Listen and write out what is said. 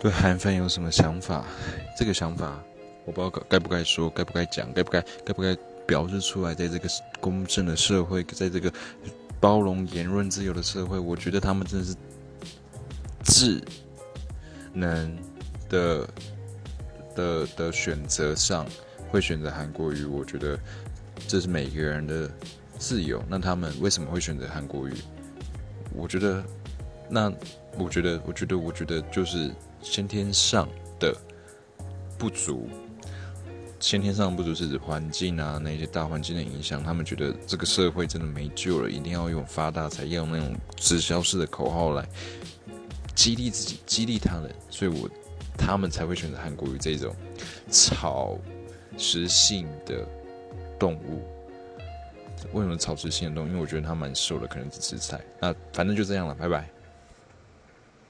对韩粉有什么想法？这个想法我不知道该不该说，该不该讲，该不该该不该表示出来。在这个公正的社会，在这个包容言论自由的社会，我觉得他们真的是智能的的的选择上会选择韩国语。我觉得这是每个人的自由。那他们为什么会选择韩国语？我觉得，那我觉得，我觉得，我觉得就是先天上的不足。先天上不足是指环境啊，那些大环境的影响。他们觉得这个社会真的没救了，一定要用发大财，要用那种直销式的口号来激励自己，激励他人。所以我他们才会选择韩国语这种草食性的动物。为什么草食性的动物？因为我觉得它蛮瘦的，可能只吃菜。那反正就这样了，拜拜。